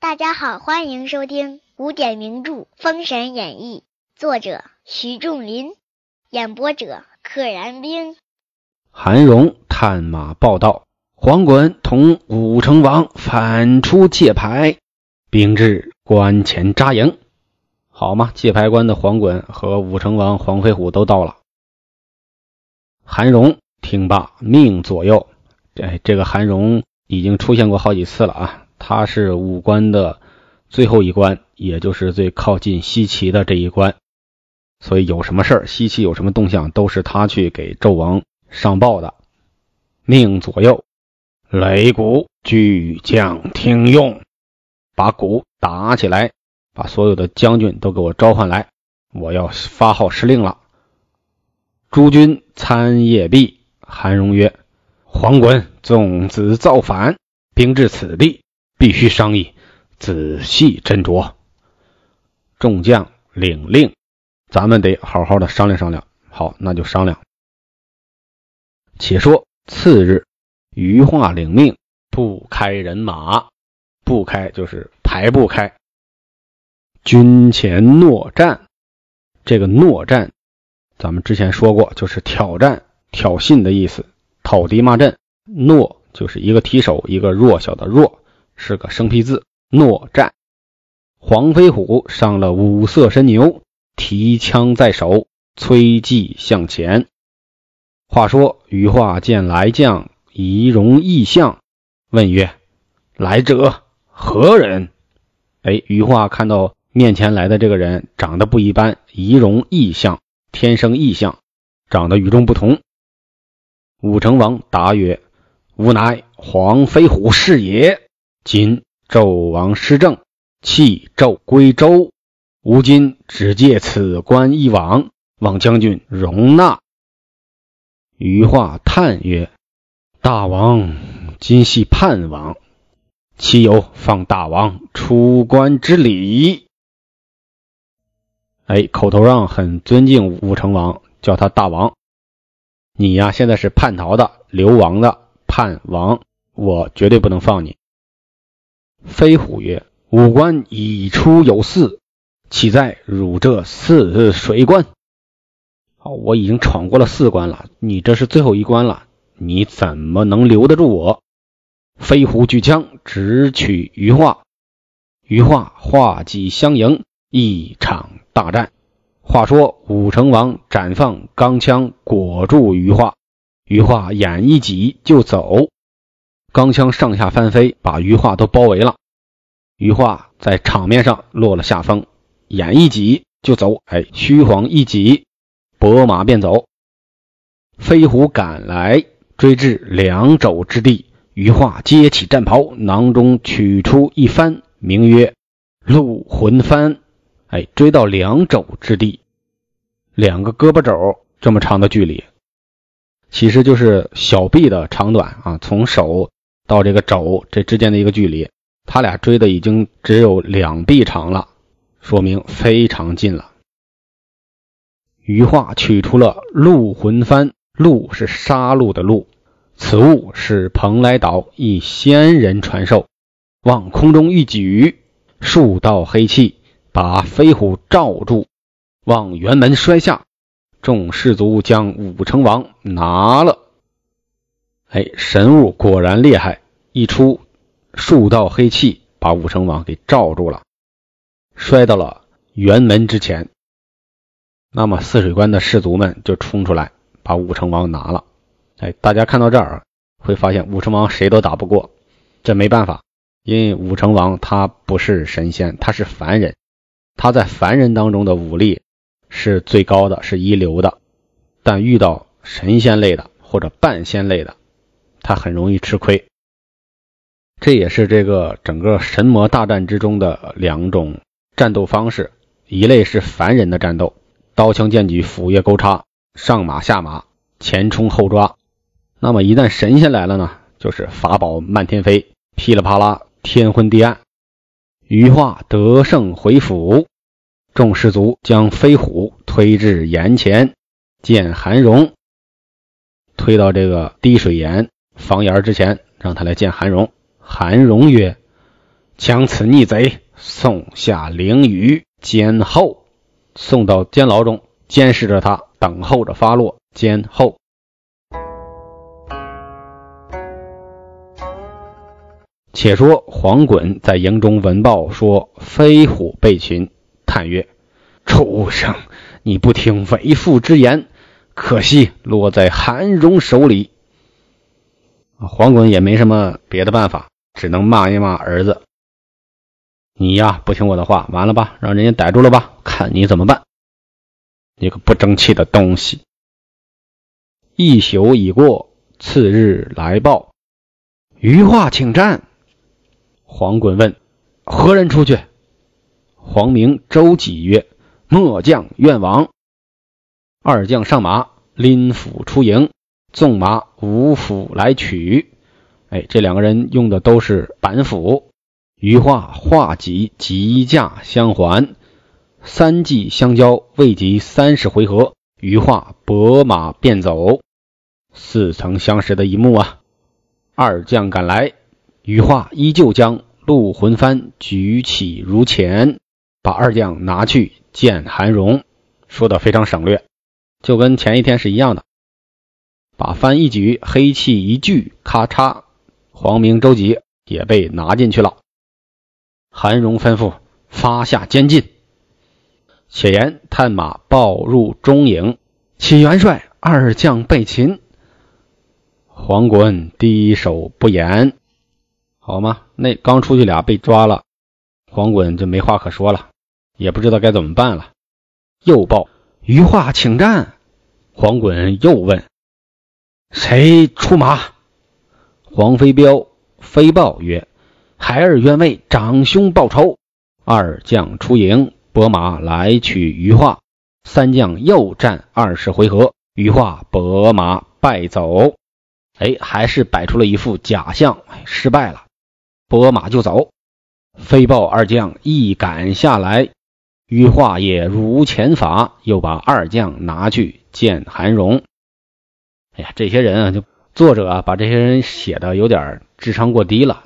大家好，欢迎收听古典名著《封神演义》，作者徐仲林，演播者可燃冰。韩荣探马报道，黄衮同武成王反出界牌，兵至关前扎营。好嘛，界牌关的黄衮和武成王黄飞虎都到了。韩荣听罢，命左右。哎，这个韩荣已经出现过好几次了啊！他是五关的最后一关，也就是最靠近西岐的这一关，所以有什么事儿，西岐有什么动向，都是他去给纣王上报的。命左右擂鼓，巨将听用，把鼓打起来，把所有的将军都给我召唤来，我要发号施令了。诸军参谒毕，韩荣曰：“黄衮纵子造反，兵至此地，必须商议，仔细斟酌。”众将领令，咱们得好好的商量商量。好，那就商量。且说次日，余化领命，不开人马，不开就是排不开。军前诺战，这个诺战，咱们之前说过，就是挑战、挑衅的意思，讨敌骂阵。诺就是一个提手，一个弱小的弱，是个生僻字。诺战，黄飞虎上了五色神牛，提枪在手，催骑向前。话说余化见来将仪容异相，问曰：“来者何人？”哎，余化看到面前来的这个人长得不一般，仪容异相，天生异相，长得与众不同。武成王答曰：“吾乃黄飞虎是也。今纣王失政，弃纣归周，吾今只借此关一往，望将军容纳。”余化叹曰：“大王今系叛王，岂有放大王出关之理？”哎，口头上很尊敬武成王，叫他大王。你呀，现在是叛逃的、流亡的叛王，我绝对不能放你。飞虎曰：“武关已出有四，岂在汝这四水关？”好，我已经闯过了四关了，你这是最后一关了，你怎么能留得住我？飞虎举枪直取余化，余化化戟相迎，一场大战。话说武成王斩放钢枪，裹住余化，余化眼一挤就走，钢枪上下翻飞，把余化都包围了。余化在场面上落了下风，眼一挤就走，哎，虚晃一挤。拨马便走，飞虎赶来，追至两肘之地，余化揭起战袍，囊中取出一幡，名曰鹿魂幡。哎，追到两肘之地，两个胳膊肘这么长的距离，其实就是小臂的长短啊。从手到这个肘这之间的一个距离，他俩追的已经只有两臂长了，说明非常近了。余化取出了鹿魂幡，鹿是杀戮的鹿，此物是蓬莱岛一仙人传授。往空中一举，数道黑气把飞虎罩住，往辕门摔下。众士卒将武成王拿了。哎，神物果然厉害！一出，数道黑气把武成王给罩住了，摔到了辕门之前。那么泗水关的士卒们就冲出来，把武成王拿了。哎，大家看到这儿会发现武成王谁都打不过，这没办法，因为武成王他不是神仙，他是凡人，他在凡人当中的武力是最高的，是一流的。但遇到神仙类的或者半仙类的，他很容易吃亏。这也是这个整个神魔大战之中的两种战斗方式，一类是凡人的战斗。刀枪剑戟斧钺钩叉，上马下马，前冲后抓。那么一旦神仙来了呢，就是法宝漫天飞，噼里啪啦，天昏地暗。余化得胜回府，众士卒将飞虎推至岩前，见韩荣。推到这个滴水岩房檐之前，让他来见韩荣。韩荣曰：“将此逆贼送下灵雨监候，送到监牢中，监视着他，等候着发落。监候。”且说黄衮在营中闻报说飞虎被擒，叹曰：“畜生！你不听为父之言，可惜落在韩荣手里。”黄衮也没什么别的办法，只能骂一骂儿子：“你呀，不听我的话，完了吧？让人家逮住了吧？看你怎么办！你个不争气的东西！”一宿已过，次日来报，余化请战。黄衮问：“何人出去？”黄明、周几曰：“末将愿往。”二将上马，拎斧出营，纵马五斧来取。哎，这两个人用的都是板斧。余化化戟急驾相还，三骑相交，未及三十回合，余化拨马便走。似曾相识的一幕啊！二将赶来。羽化依旧将鹿魂幡举起如前，把二将拿去见韩荣，说的非常省略，就跟前一天是一样的。把幡一举，黑气一聚，咔嚓，黄明、周吉也被拿进去了。韩荣吩咐发下监禁，且言探马报入中营，启元帅二将被擒。黄衮低首不言。好吗？那刚出去俩被抓了，黄衮就没话可说了，也不知道该怎么办了。又报余化请战，黄衮又问谁出马？黄飞彪飞报曰：“孩儿愿为长兄报仇。”二将出营，拨马来取余化。三将又战二十回合，余化拨马败走。哎，还是摆出了一副假象，失败了。拨马就走，飞豹二将一赶下来，羽化也如前法，又把二将拿去见韩荣。哎呀，这些人啊，就作者啊，把这些人写的有点智商过低了。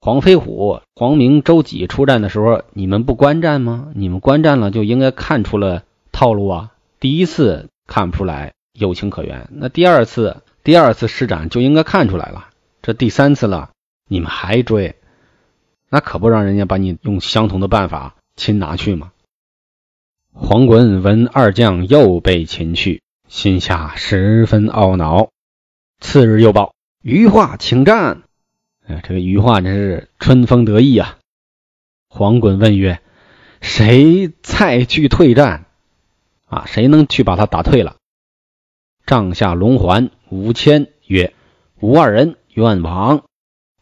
黄飞虎、黄明、周几出战的时候，你们不观战吗？你们观战了，就应该看出了套路啊。第一次看不出来有情可原，那第二次、第二次施展就应该看出来了。这第三次了。你们还追，那可不让人家把你用相同的办法擒拿去吗？黄衮闻二将又被擒去，心下十分懊恼。次日又报余化请战。哎，这个余化真是春风得意啊！黄衮问曰：“谁再去退战？啊，谁能去把他打退了？”帐下龙环、吴谦曰：“吾二人愿往。”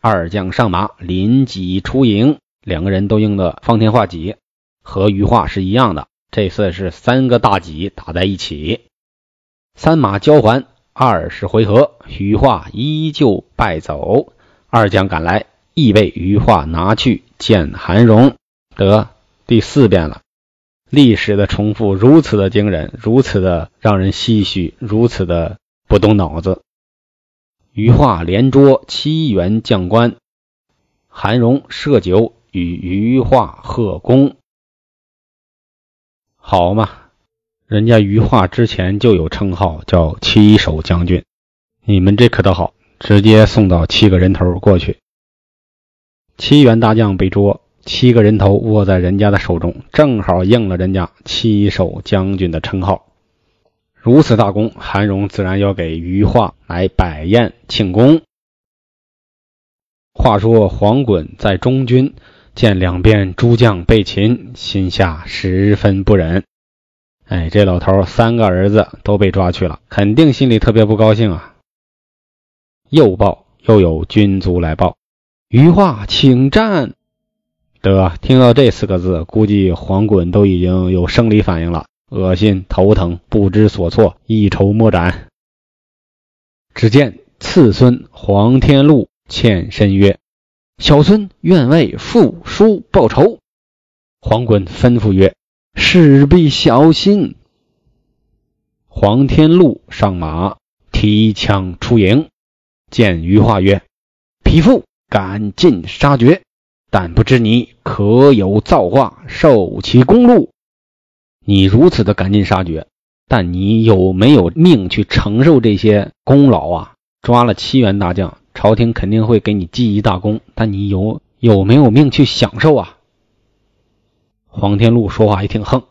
二将上马，临戟出营。两个人都用的方天画戟，和余化是一样的。这次是三个大戟打在一起，三马交还，二十回合，余化依旧败走。二将赶来，亦被余化拿去见韩荣。得第四遍了，历史的重复如此的惊人，如此的让人唏嘘，如此的不动脑子。余化连捉七员将官，韩荣设酒与余化贺功。好嘛，人家余化之前就有称号叫七手将军，你们这可倒好，直接送到七个人头过去。七员大将被捉，七个人头握在人家的手中，正好应了人家七手将军的称号。如此大功，韩荣自然要给余化来摆宴庆功。话说黄衮在中军见两边诸将被擒，心下十分不忍。哎，这老头三个儿子都被抓去了，肯定心里特别不高兴啊。又报又有军卒来报，余化请战。得，听到这四个字，估计黄衮都已经有生理反应了。恶心、头疼、不知所措、一筹莫展。只见次孙黄天禄欠身曰：“小孙愿为父叔报仇。”黄衮吩咐曰：“事必小心。”黄天禄上马，提枪出营，见余化曰：“匹夫赶尽杀绝，但不知你可有造化，受其公禄？你如此的赶尽杀绝，但你有没有命去承受这些功劳啊？抓了七员大将，朝廷肯定会给你记一大功，但你有有没有命去享受啊？”黄天禄说话也挺横，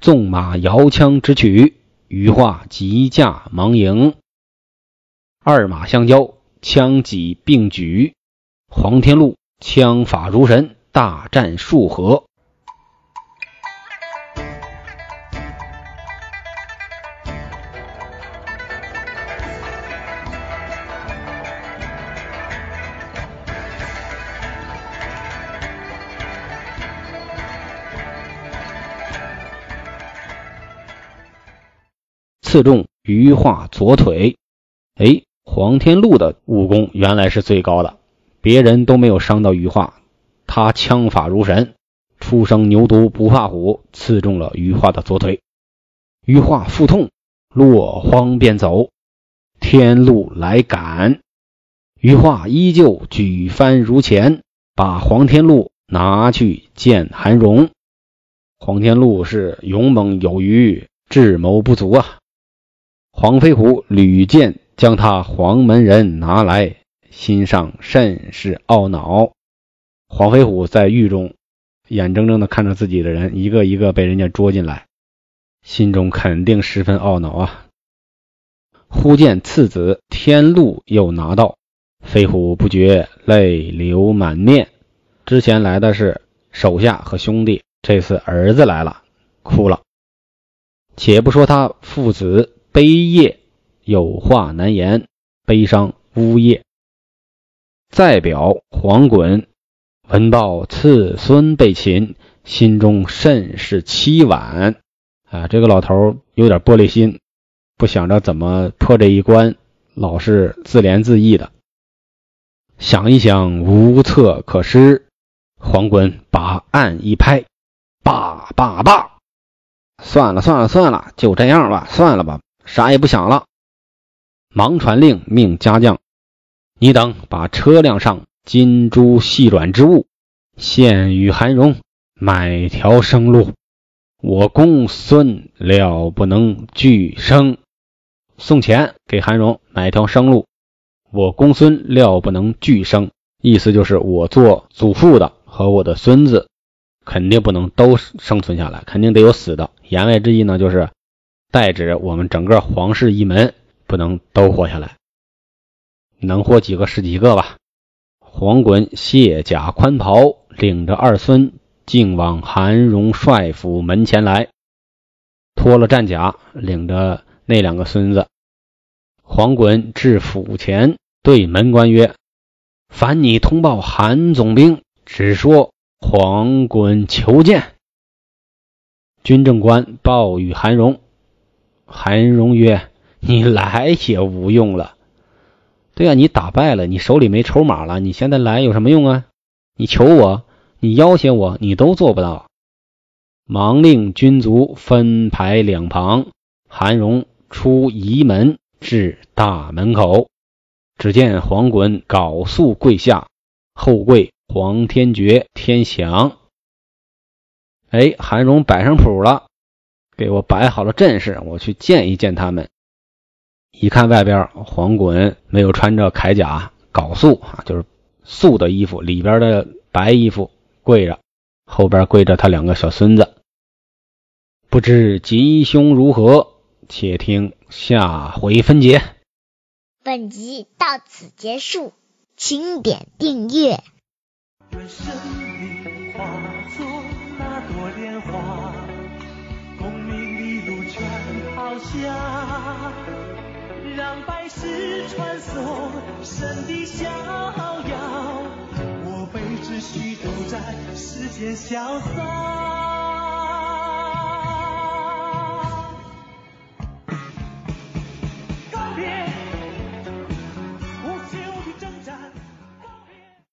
纵马摇枪直取，余化急驾忙迎，二马相交，枪戟并举，黄天禄枪法如神，大战数合。刺中余化左腿，哎，黄天禄的武功原来是最高的，别人都没有伤到余化，他枪法如神，初生牛犊不怕虎，刺中了余化的左腿，余化腹痛，落荒便走。天禄来赶，余化依旧举帆如前，把黄天禄拿去见韩荣。黄天禄是勇猛有余，智谋不足啊。黄飞虎屡见将他黄门人拿来，心上甚是懊恼。黄飞虎在狱中眼睁睁地看着自己的人一个一个被人家捉进来，心中肯定十分懊恼啊。忽见次子天禄又拿到，飞虎不觉泪流满面。之前来的是手下和兄弟，这次儿子来了，哭了。且不说他父子。悲夜有话难言，悲伤呜咽。再表黄衮闻报次孙被擒，心中甚是凄婉。啊，这个老头有点玻璃心，不想着怎么破这一关，老是自怜自艾的。想一想，无策可施，黄衮把案一拍，罢罢罢！算了算了算了，就这样吧，算了吧。啥也不想了，忙传令，命家将：“你等把车辆上金珠细软之物献与韩荣，买条生路。我公孙料不能拒生，送钱给韩荣买条生路。我公孙料不能拒生，意思就是我做祖父的和我的孙子肯定不能都生存下来，肯定得有死的。言外之意呢，就是。”代指我们整个皇室一门不能都活下来，能活几个是几个吧。黄衮卸甲宽袍，领着二孙径往韩荣帅府门前来，脱了战甲，领着那两个孙子。黄衮至府前，对门官曰：“烦你通报韩总兵，只说黄衮求见。”军政官报与韩荣。韩荣曰：“你来也无用了。对呀，你打败了，你手里没筹码了，你现在来有什么用啊？你求我，你要挟我，你都做不到。”忙令军卒分排两旁，韩荣出仪门至大门口，只见黄衮缟素跪下，后跪黄天觉、天祥。哎，韩荣摆上谱了。给我摆好了阵势，我去见一见他们。一看外边黄衮没有穿着铠甲，缟素啊，就是素的衣服，里边的白衣服跪着，后边跪着他两个小孙子。不知吉凶如何，且听下回分解。本集到此结束，请点订阅。让百世穿梭，神的逍遥，我辈只需都在世间潇洒。